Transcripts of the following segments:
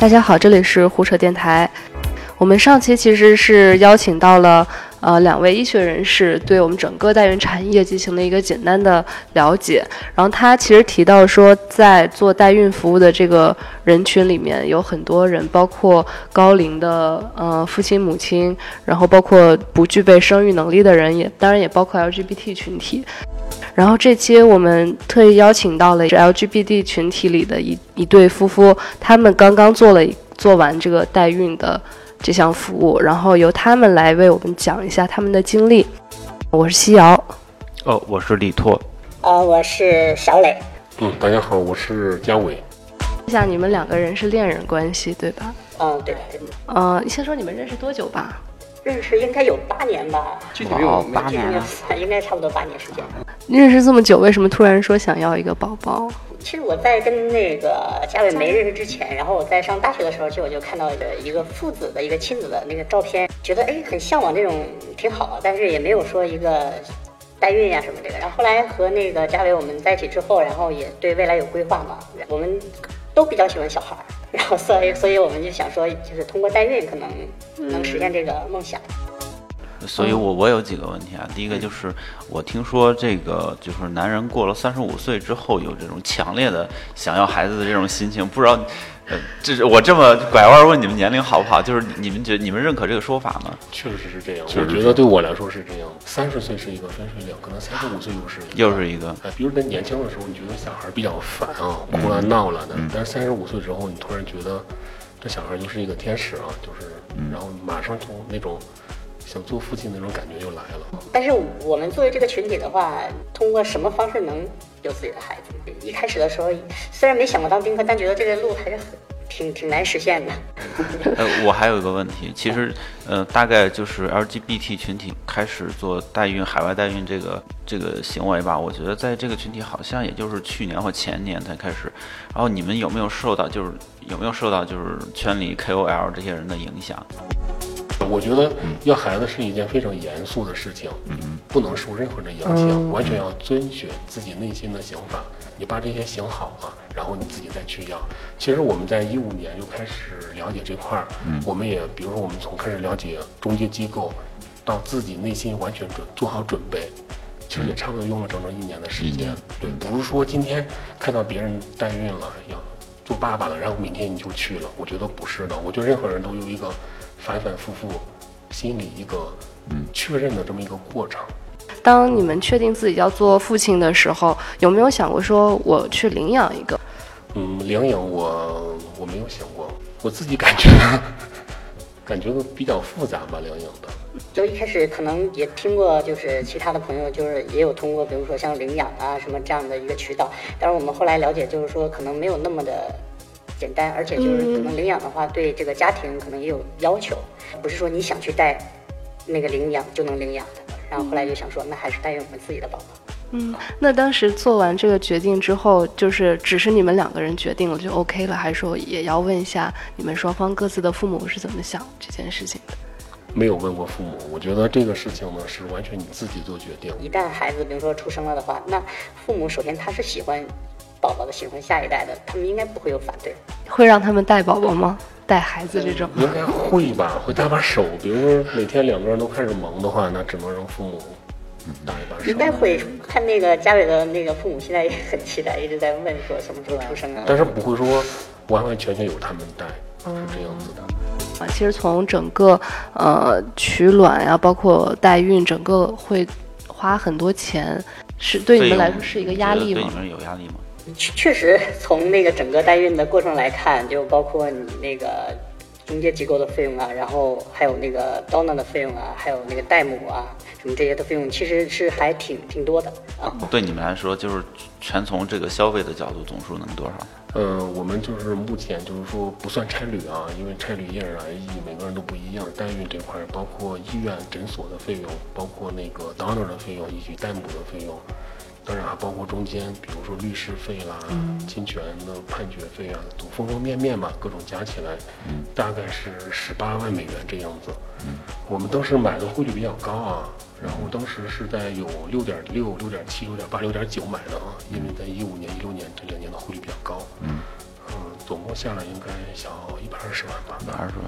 大家好，这里是胡扯电台。我们上期其实是邀请到了呃两位医学人士，对我们整个代孕产业进行了一个简单的了解。然后他其实提到说，在做代孕服务的这个人群里面，有很多人，包括高龄的呃父亲母亲，然后包括不具备生育能力的人，也当然也包括 LGBT 群体。然后这期我们特意邀请到了 LGBT 群体里的一一对夫妇，他们刚刚做了做完这个代孕的这项服务，然后由他们来为我们讲一下他们的经历。我是西瑶，哦，我是李拓，哦，我是小磊。嗯，大家好，我是姜伟。像你们两个人是恋人关系对吧？嗯，对。呃，先说你们认识多久吧？认识应该有八年吧？具体没有八年了，应该差不多八年时间。认识这么久，为什么突然说想要一个宝宝？其实我在跟那个嘉伟没认识之前，然后我在上大学的时候，就我就看到一个一个父子的一个亲子的那个照片，觉得哎很向往这种挺好，但是也没有说一个代孕呀什么这个。然后后来和那个嘉伟我们在一起之后，然后也对未来有规划嘛，我们都比较喜欢小孩，然后所以所以我们就想说，就是通过代孕可能能实现这个梦想。所以，我我有几个问题啊。第一个就是，我听说这个就是男人过了三十五岁之后，有这种强烈的想要孩子的这种心情。不知道，呃，这是我这么拐弯问你们年龄好不好？就是你们觉你们认可这个说法吗？确实是这样。我觉得对我来说是这样。三十岁是一个分水岭，可能三十五岁又是又是一个。哎，比如在年轻的时候，你觉得小孩比较烦啊，哭了闹了的。但是三十五岁之后，你突然觉得这小孩就是一个天使啊，就是，然后马上从那种。想做父亲那种感觉就来了。但是我们作为这个群体的话，通过什么方式能有自己的孩子？一开始的时候，虽然没想过当丁克，但觉得这个路还是很挺挺难实现的。呃，我还有一个问题，其实，呃，大概就是 LGBT 群体开始做代孕、海外代孕这个这个行为吧。我觉得在这个群体好像也就是去年或前年才开始。然后你们有没有受到，就是有没有受到就是圈里 KOL 这些人的影响？我觉得要孩子是一件非常严肃的事情，不能受任何的影响，完全要遵循自己内心的想法。你把这些想好了，然后你自己再去要。其实我们在一五年就开始了解这块儿，我们也比如说我们从开始了解中介机构，到自己内心完全准做好准备，其实也差不多用了整整一年的时间。对，不是说今天看到别人代孕了要做爸爸了，然后明天你就去了。我觉得不是的，我觉得任何人都有一个。反反复复，心里一个嗯确认的这么一个过程。当你们确定自己要做父亲的时候，有没有想过说我去领养一个？嗯，领养我我没有想过，我自己感觉 感觉比较复杂吧，领养的。就一开始可能也听过，就是其他的朋友就是也有通过，比如说像领养啊什么这样的一个渠道，但是我们后来了解，就是说可能没有那么的。简单，而且就是可能领养的话，对这个家庭可能也有要求，不是说你想去带那个领养就能领养的。然后后来就想说，那还是带我们自己的宝宝。嗯，那当时做完这个决定之后，就是只是你们两个人决定了就 OK 了，还是说也要问一下你们双方各自的父母是怎么想这件事情的？没有问过父母，我觉得这个事情呢是完全你自己做决定。一旦孩子比如说出生了的话，那父母首先他是喜欢。宝宝的喜欢下一代的，他们应该不会有反对。会让他们带宝宝吗？带孩子这种？应该会吧，会搭把手。比如说每天两个人都开始忙的话，那只能让父母搭一把手。应该会看那个家里的那个父母现在也很期待，一直在问说什么时候出生啊？但是不会说完完全全由他们带，是这样子的。啊，其实从整个呃取卵呀，包括代孕，整个会花很多钱，是对你们来说是一个压力吗？对你们有压力吗？确确实，从那个整个代孕的过程来看，就包括你那个中介机构的费用啊，然后还有那个 donor 的费用啊，还有那个代母啊，什么这些的费用，其实是还挺挺多的啊。对你们来说，就是全从这个消费的角度，总数能多少？呃，我们就是目前就是说不算差旅啊，因为差旅因人而异，每个人都不一样。代孕这块，包括医院诊所的费用，包括那个 donor 的费用以及代母的费用。当然还包括中间，比如说律师费啦、侵权的判决费啊，都方方面面吧，各种加起来，大概是十八万美元这样子。我们当时买的汇率比较高啊，然后当时是在有六点六、六点七、六点八、六点九买的啊，因为在一五年、一六年这两年的汇率比较高。嗯，总共下来应该小一百二十万吧。一百二十万，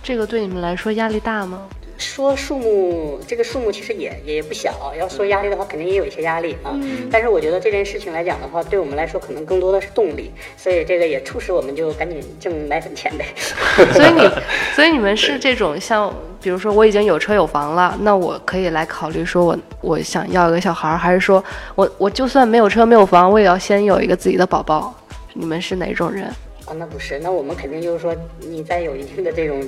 这个对你们来说压力大吗？说数目，这个数目其实也也不小。要说压力的话，肯定也有一些压力啊。但是我觉得这件事情来讲的话，对我们来说可能更多的是动力，所以这个也促使我们就赶紧挣奶粉钱呗。所以你，所以你们是这种像，比如说我已经有车有房了，那我可以来考虑说我我想要一个小孩儿，还是说我我就算没有车没有房，我也要先有一个自己的宝宝？你们是哪种人？啊，那不是，那我们肯定就是说你在有一定的这种。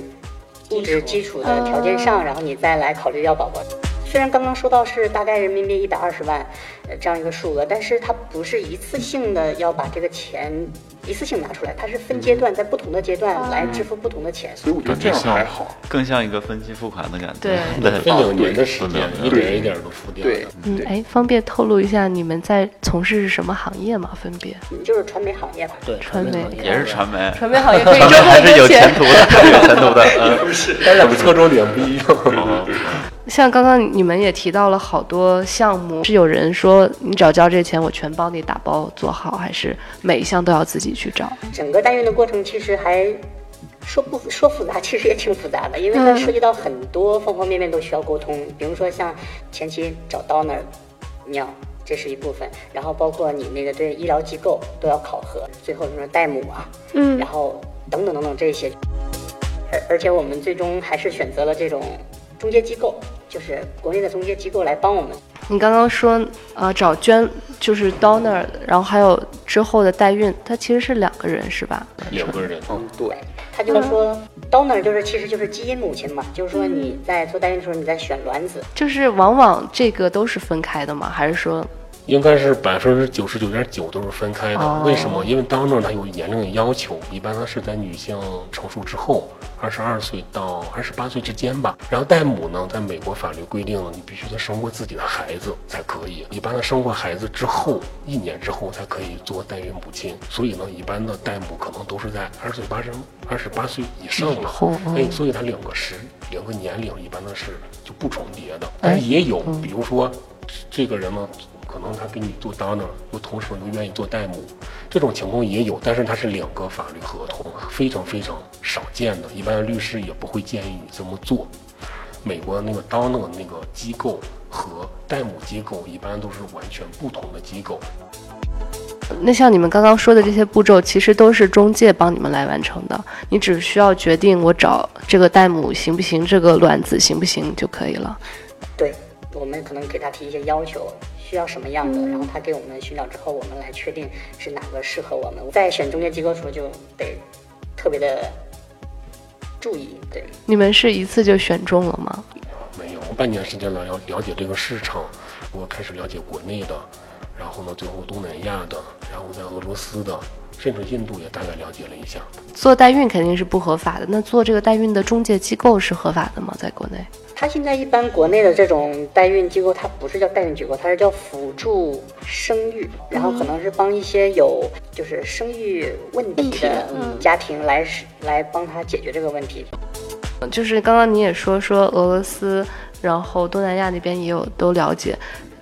物质基础的条件上，然后你再来考虑要宝宝。虽然刚刚说到是大概人民币一百二十万，呃，这样一个数额，但是它不是一次性的要把这个钱一次性拿出来，它是分阶段，在不同的阶段来支付不同的钱，所以我觉得这样还好，更像一个分期付款的感觉。对，分两年的时间，一点一点的付掉。对，嗯，哎，方便透露一下你们在从事是什么行业吗？分别？就是传媒行业吧。对，传媒也是传媒，传媒行业可以赚还是有很多钱前。途的，有前途的。嗯，但两个侧重点不一样。像刚刚你们也提到了好多项目，是有人说你只要交这钱，我全帮你打包做好，还是每一项都要自己去找？整个代孕的过程其实还说不说复杂，其实也挺复杂的，因为它涉及到很多方方面面都需要沟通。比如说像前期找 donor 尿，这是一部分，然后包括你那个对医疗机构都要考核，最后什么代母啊，嗯然后等等等等这些，而而且我们最终还是选择了这种中介机构，就是国内的中介机构来帮我们你刚刚说，呃，找捐就是 donor，然后还有之后的代孕，它其实是两个人是吧？两个人，嗯，对，他就是说，donor 就是其实就是基因母亲嘛，就是说你在做代孕的时候，你在选卵子，就是往往这个都是分开的吗？还是说，应该是百分之九十九点九都是分开的。哦为什么？因为 donor 它有年龄的要求，一般它是在女性成熟之后，二十二岁到二十八岁之间吧。然后代母呢，在美国法律规定了，你必须得生过自己的孩子才可以。一般的生过孩子之后，一年之后才可以做代孕母亲。所以呢，一般的代母可能都是在二十岁八十二十八岁以上了。后嗯哎，所以它两个时两个年龄一般的是就不重叠的，但是也有，比如说这个人呢，可能他给你做 donor，又同时又愿意做代母，这种情况也有，但是它是两个法律合同，非常非常少见的，一般律师也不会建议你这么做。美国那个 donor 那个机构和代母机构一般都是完全不同的机构，那像你们刚刚说的这些步骤，其实都是中介帮你们来完成的，你只需要决定我找这个代母行不行，这个卵子行不行就可以了。对我们可能给他提一些要求，需要什么样的，然后他给我们寻找之后，我们来确定是哪个适合我们。在选中介机构的时候就得特别的注意，对。你们是一次就选中了吗？没有半年时间了，要了解这个市场，我开始了解国内的，然后呢，最后东南亚的，然后在俄罗斯的，甚至印度也大概了解了一下。做代孕肯定是不合法的，那做这个代孕的中介机构是合法的吗？在国内？它现在一般国内的这种代孕机构，它不是叫代孕机构，它是叫辅助生育，然后可能是帮一些有就是生育问题的家庭来来帮他解决这个问题。就是刚刚你也说说俄罗斯，然后东南亚那边也有都了解，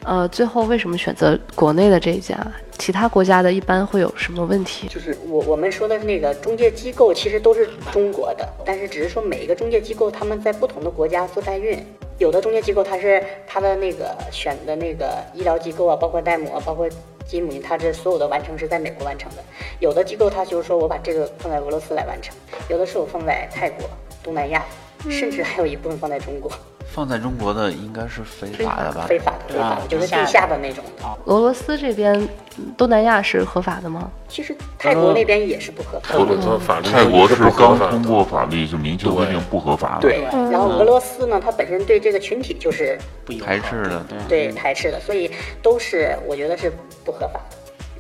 呃，最后为什么选择国内的这一家？其他国家的一般会有什么问题？就是我我们说的那个中介机构，其实都是中国的，但是只是说每一个中介机构他们在不同的国家做代孕，有的中介机构它是它的那个选的那个医疗机构啊，包括代母啊，包括基母，它这所有的完成是在美国完成的。有的机构它就是说我把这个放在俄罗斯来完成，有的是我放在泰国、东南亚，甚至还有一部分放在中国，放在中国的应该是非法的吧？非法的、非法的，就是地下的那种的。俄罗斯这边，嗯东南亚是合法的吗？其实泰国那边也是不合法的。泰国的法律泰国是刚通过法律就明确规定不合法的。对，然后俄罗斯呢，它本身对这个群体就是不排斥的。对排斥的，所以都是我觉得是不合法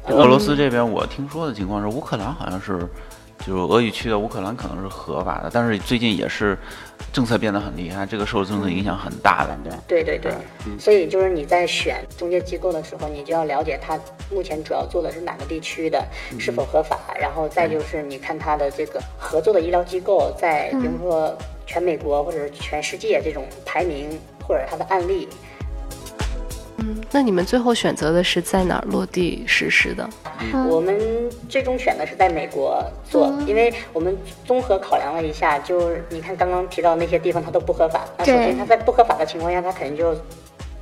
的。俄罗斯这边我听说的情况是，乌克兰好像是，就是俄语区的乌克兰可能是合法的，但是最近也是政策变得很厉害，这个受政策影响很大的。对对对，所以就是你在选中介机构的时候，你就要了解它目前主要做的是哪个地区的，是否合法，然后再就是你看它的这个合作的医疗机构在，比如说全美国或者是全世界这种排名，或者它的案例，那你们最后选择的是在哪儿落地实施的？我们最终选的是在美国做，因为我们综合考量了一下，就是你看刚刚提到那些地方它都不合法，那首先它在不合法的情况下，它肯定就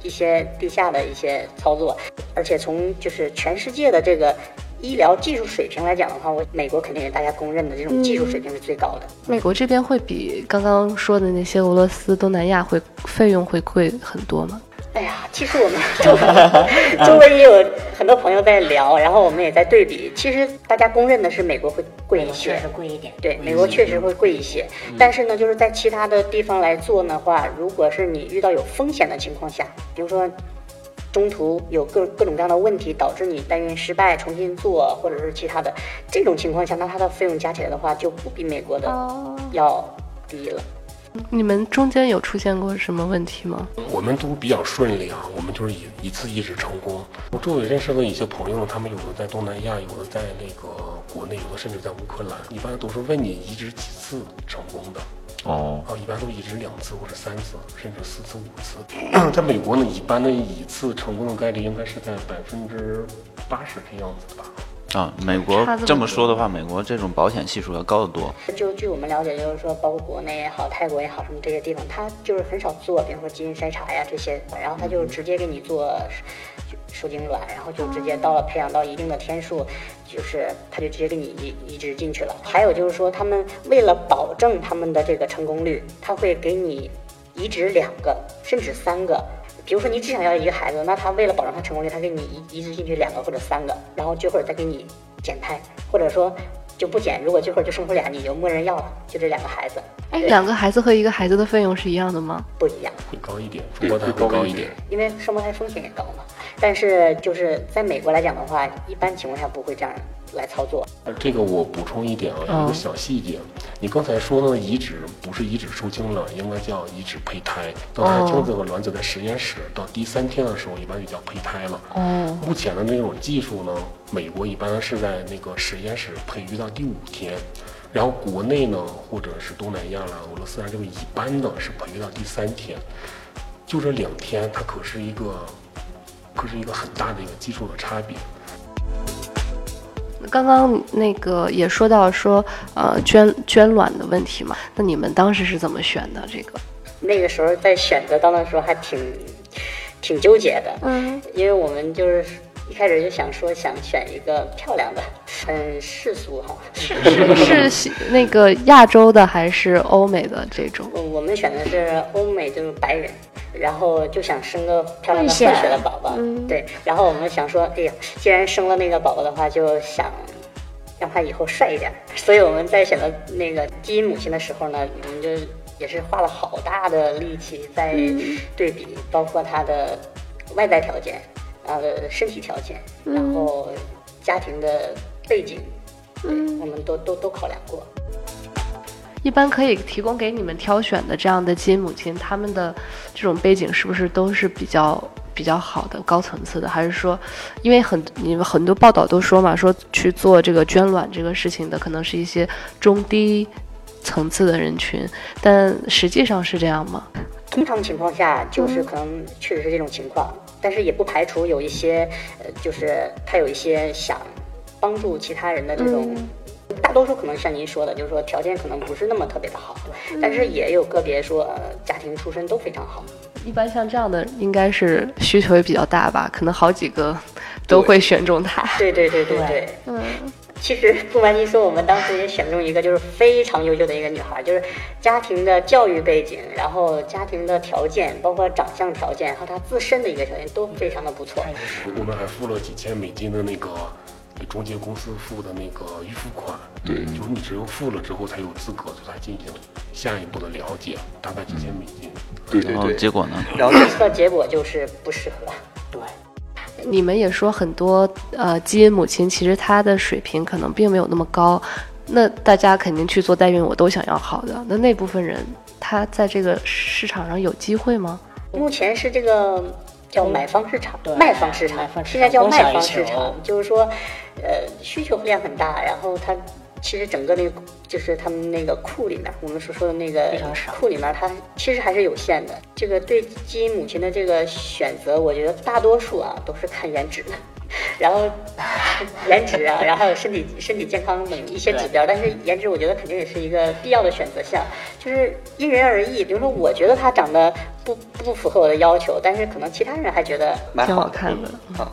一些地下的一些操作，而且从就是全世界的这个医疗技术水平来讲的话，我美国肯定是大家公认的这种技术水平是最高的。美国这边会比刚刚说的那些俄罗斯、东南亚会费用会贵很多吗？哎呀，其实我们周围周围也有很多朋友在聊，然后我们也在对比。其实大家公认的是美国会贵一些，确实贵一点。对，美国确实会贵一些。但是呢，就是在其他的地方来做的话，如果是你遇到有风险的情况下，比如说中途有各各种各样的问题导致你代孕失败，重新做，或者是其他的这种情况下，那它的费用加起来的话，就不比美国的要低了。你们中间有出现过什么问题吗？我们都比较顺利啊，我们就是一一次移植成功。我周围认识的一些朋友，他们有的在东南亚，有的在那个国内，有的甚至在乌克兰。一般都是问你移植几次成功的。哦，啊，一般都移植两次或者三次，甚至四次、五次。在美国呢，一般的一次成功的概率应该是在百分之八十这样子吧。啊，美国这么说的话，美国这种保险系数要高得多。就据我们了解，就是说，包括国内也好，泰国也好，什么这些地方，他就是很少做，比如说基因筛查呀这些，然后他就直接给你做受精卵，然后就直接到了培养到一定的天数，就是它就直接给你移移植进去了。还有就是说，他们为了保证他们的这个成功率，他会给你移植两个甚至三个。比如说你只想要一个孩子，那他为了保证他成功率，他给你移移植进去两个或者三个，然后这会儿再给你减胎，或者说就不减。如果这会儿就生出俩，你就默认要了，就这两个孩子。哎，两个孩子和一个孩子的费用是一样的吗？不一样，会高一点，双胞胎会高一点，因为双胞胎风险也高嘛。但是就是在美国来讲的话，一般情况下不会这样来操作。这个我补充一点啊，有个小细节，你刚才说的移植不是移植受精卵，应该叫移植胚胎。当胎精子和卵子在实验室到第三天的时候，一般就叫胚胎了。哦，目前的那种技术呢，美国一般是在那个实验室培育到第五天，然后国内呢，或者是东南亚啦、俄罗斯啊，这个一般的是培育到第三天，就这两天，它可是一个。可是一个很大的一个基础的差别。刚刚那个也说到说，呃，捐捐卵的问题嘛，那你们当时是怎么选的这个？那个时候在选择当的时候还挺挺纠结的，嗯，因为我们就是一开始就想说想选一个漂亮的，很世俗哈，是是是那个亚洲的还是欧美的这种？我们选的是欧美，就是白人。然后就想生个漂亮的混血的宝宝，对。然后我们想说，哎呀，既然生了那个宝宝的话，就想让他以后帅一点。所以我们在选择那个基因母亲的时候呢，我们就也是花了好大的力气在对比，包括他的外在条件、他的身体条件，然后家庭的背景，嗯，我们都都都考量过。一般可以提供给你们挑选的这样的基因母亲，他们的这种背景是不是都是比较比较好的、高层次的？还是说，因为很你们很多报道都说嘛，说去做这个捐卵这个事情的，可能是一些中低层次的人群，但实际上是这样吗？通常情况下，就是可能确实是这种情况，但是也不排除有一些，呃，就是他有一些想帮助其他人的这种。大多数可能像您说的，就是说条件可能不是那么特别的好，但是也有个别说呃家庭出身都非常好。一般像这样的应该是需求也比较大吧，可能好几个都会选中他。对对对对对，嗯。其实不瞒您说，我们当时也选中一个就是非常优秀的一个女孩，就是家庭的教育背景，然后家庭的条件，包括长相条件和她自身的一个条件都非常的不错。我们还付了几千美金的那个。给中介公司付的那个预付款，对，就是你只有付了之后才有资格对她进行下一步的了解，大概几千美金。对对对，结果呢？然后测结果就是不适合。对，你们也说很多呃基因母亲其实她的水平可能并没有那么高，那大家肯定去做代孕，我都想要好的。那那部分人他在这个市场上有机会吗？目前是这个。叫买方市场，卖方市场，现在叫卖方市场，就是说，呃，需求量很大，然后它其实整个那个就是他们那个库里面，我们所说的那个库里面，它其实还是有限的。这个对基因母亲的这个选择，我觉得大多数啊都是看颜值的，然后颜值啊，然后还有身体身体健康等一些指标。但是颜值，我觉得肯定也是一个必要的选择项，就是因人而异。比如说，我觉得他长得不不符合我的要求，但是可能其他人还觉得挺蛮好好看的。啊，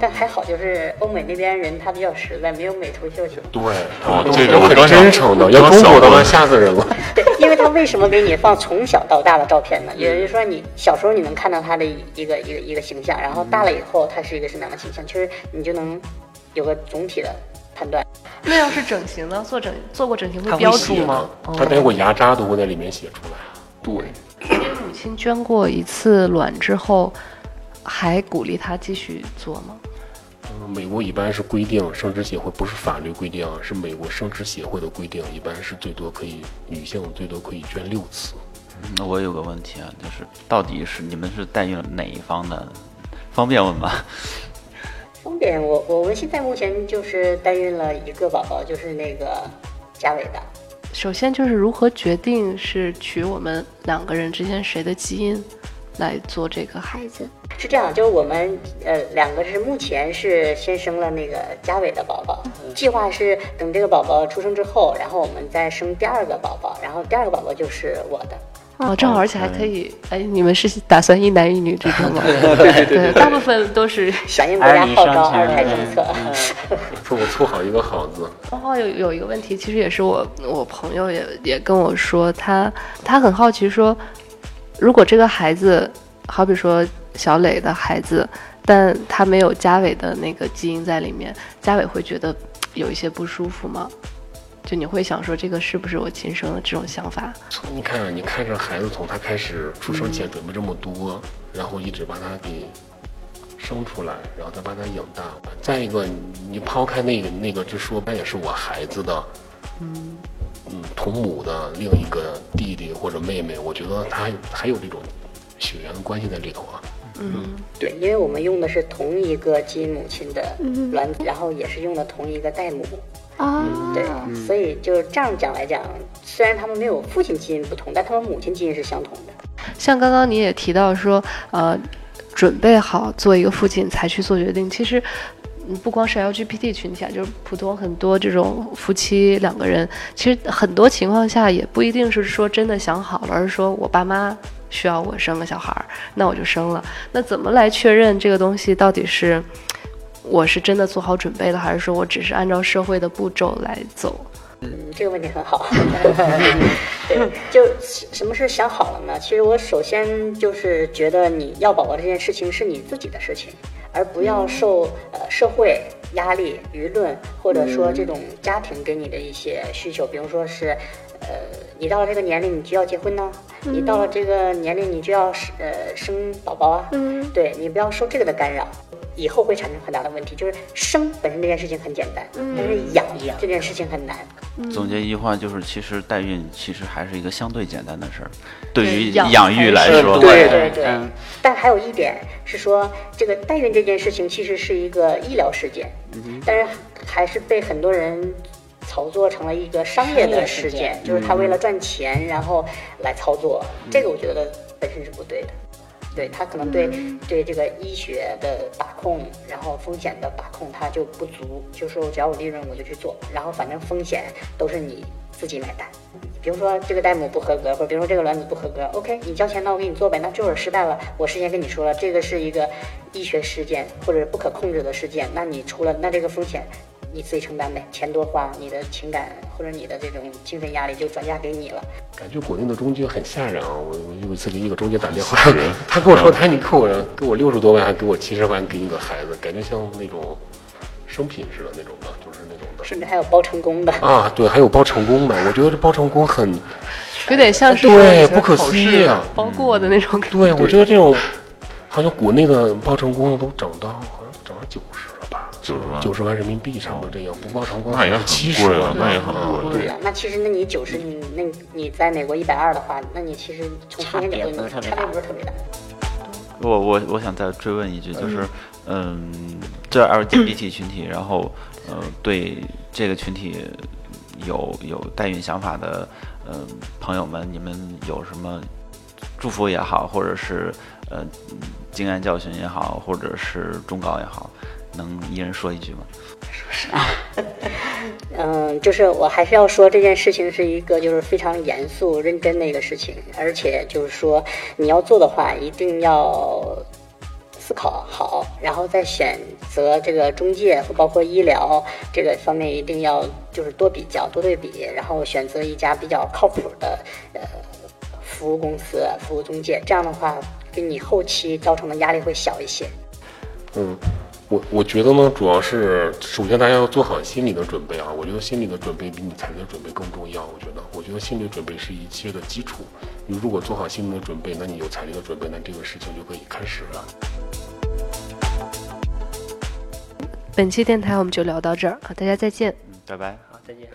但还好，就是欧美那边人他比较实在，没有美图秀秀。对，这个我刚想真诚的，要中国的话吓死人了。对，因为他为什么给你放从小到大的照片呢？也就是说，你小时候你能看到他的一个一个一个形象，然后大了以后他是一个什么样的形象，其实你就能有个总体的判断。那要是整形呢？做整做过整形会他标注吗？他连我牙渣都会在里面写出来。对，母亲捐过一次卵之后，还鼓励他继续做吗？嗯，美国一般是规定，生殖协会不是法律规定啊，是美国生殖协会的规定，一般是最多可以女性最多可以捐六次。那我有个问题啊，就是到底是你们是代孕哪一方的？方便问吗？方便，我我们现在目前就是代孕了一个宝宝，就是那个嘉伟的。首先就是如何决定是取我们两个人之间谁的基因来做这个孩子？是这样，就是我们呃两个是目前是先生了那个嘉伟的宝宝，计划是等这个宝宝出生之后，然后我们再生第二个宝宝，然后第二个宝宝就是我的。哦，正好，而且还可以，哎，你们是打算一男一女这种吗？对对对大部分都是。响应国家号召二胎政策。说我凑好一个好字，然后有有一个问题，其实也是我我朋友也也跟我说，他他很好奇说，如果这个孩子，好比说小磊的孩子，但他没有嘉伟的那个基因在里面，嘉伟会觉得有一些不舒服吗？就你会想说这个是不是我亲生的这种想法？从你看，你看这孩子从他开始出生前准备这么多，然后一直把他给生出来，然后再把他养大。再一个，你抛开那个那个，就说那也是我孩子的，嗯同母的另一个弟弟或者妹妹，我觉得他还有还有这种血缘的关系在里头啊。嗯对，因为我们用的是同一个基因母亲的卵子，然后也是用的同一个代母。啊，对，所以就是这样讲来讲，虽然他们没有父亲基因不同，但他们母亲基因是相同的。像刚刚你也提到说，呃，准备好做一个父亲才去做决定。其实，嗯不光是 LGBT 群体啊，就是普通很多这种夫妻两个人，其实很多情况下也不一定是说真的想好了，而是说我爸妈需要我生个小孩儿，那我就生了。那怎么来确认这个东西到底是我是真的做好准备了，还是说我只是按照社会的步骤来走？嗯，这个问题很好。对，就什么是想好了呢？其实我首先就是觉得你要宝宝这件事情是你自己的事情，而不要受呃社会压力、舆论或者说这种家庭给你的一些需求，比如说是，呃，你到了这个年龄你就要结婚呢，你到了这个年龄你就要呃生宝宝啊，嗯，对你不要受这个的干扰。以后会产生很大的问题，就是生本身这件事情很简单，但是养这件事情很难。总结一句话就是，其实代孕其实还是一个相对简单的事儿，对于养养育来说，对对。对。嗯。但还有一点是说，这个代孕这件事情其实是一个医疗事件，但是还是被很多人炒作成了一个商业的事件就是他为了赚钱然后来操作，这个我觉得本身是不对的。对他可能对对这个医学的把控，然后风险的把控他就不足，就说只要有利润我就去做，然后反正风险都是你自己买单。比如说这个代母不合格，或者比如说这个卵子不合格，OK，你交钱那我给你做呗。那这会儿失败了，我事先跟你说了，这个是一个医学事件或者不可控制的事件，那你出了那这个风险你自己承担呗，钱多花，你的情感或者你的这种精神压力就转嫁给你了。感觉国内的中介很吓人啊！我我有一次给一个中介打电话，他跟我说，他你给我给我六十多万，还给我七十万给你个孩子，感觉像那种生品似的那种的，就是那种的。甚至还有包成功的。啊，对，还有包成功的，我觉得这包成功很，有点像是对不可思议啊包过的那种感觉。对我觉得这种好像国内的包成功的都涨到好像涨到九十了吧，90万九十万人民币差不多这样，不包成功那也很七十万贵啊，那也很贵。对啊，那其实那你九十，你那你在美国一百二的话，那你其实从风险角度，差别不是特别大。我我我想再追问一句，就是，嗯，这 LGBT 群体，然后呃，对这个群体有有代孕想法的嗯朋友们，你们有什么祝福也好，或者是呃经验教训也好，或者是忠告也好，能一人说一句吗？嗯，就是我还是要说这件事情是一个就是非常严肃认真的一个事情，而且就是说你要做的话，一定要思考好，然后再选择这个中介包括医疗这个方面，一定要就是多比较多对比，然后选择一家比较靠谱的呃服务公司、服务中介，这样的话给你后期造成的压力会小一些。嗯。我我觉得呢，主要是首先大家要做好心理的准备啊。我觉得心理的准备比你财力的准备更重要。我觉得，我觉得心理准备是一切的基础。你如果做好心理的准备，那你有财力的准备，那这个事情就可以开始了。本期电台我们就聊到这儿啊，大家再见。嗯，拜拜。好，再见。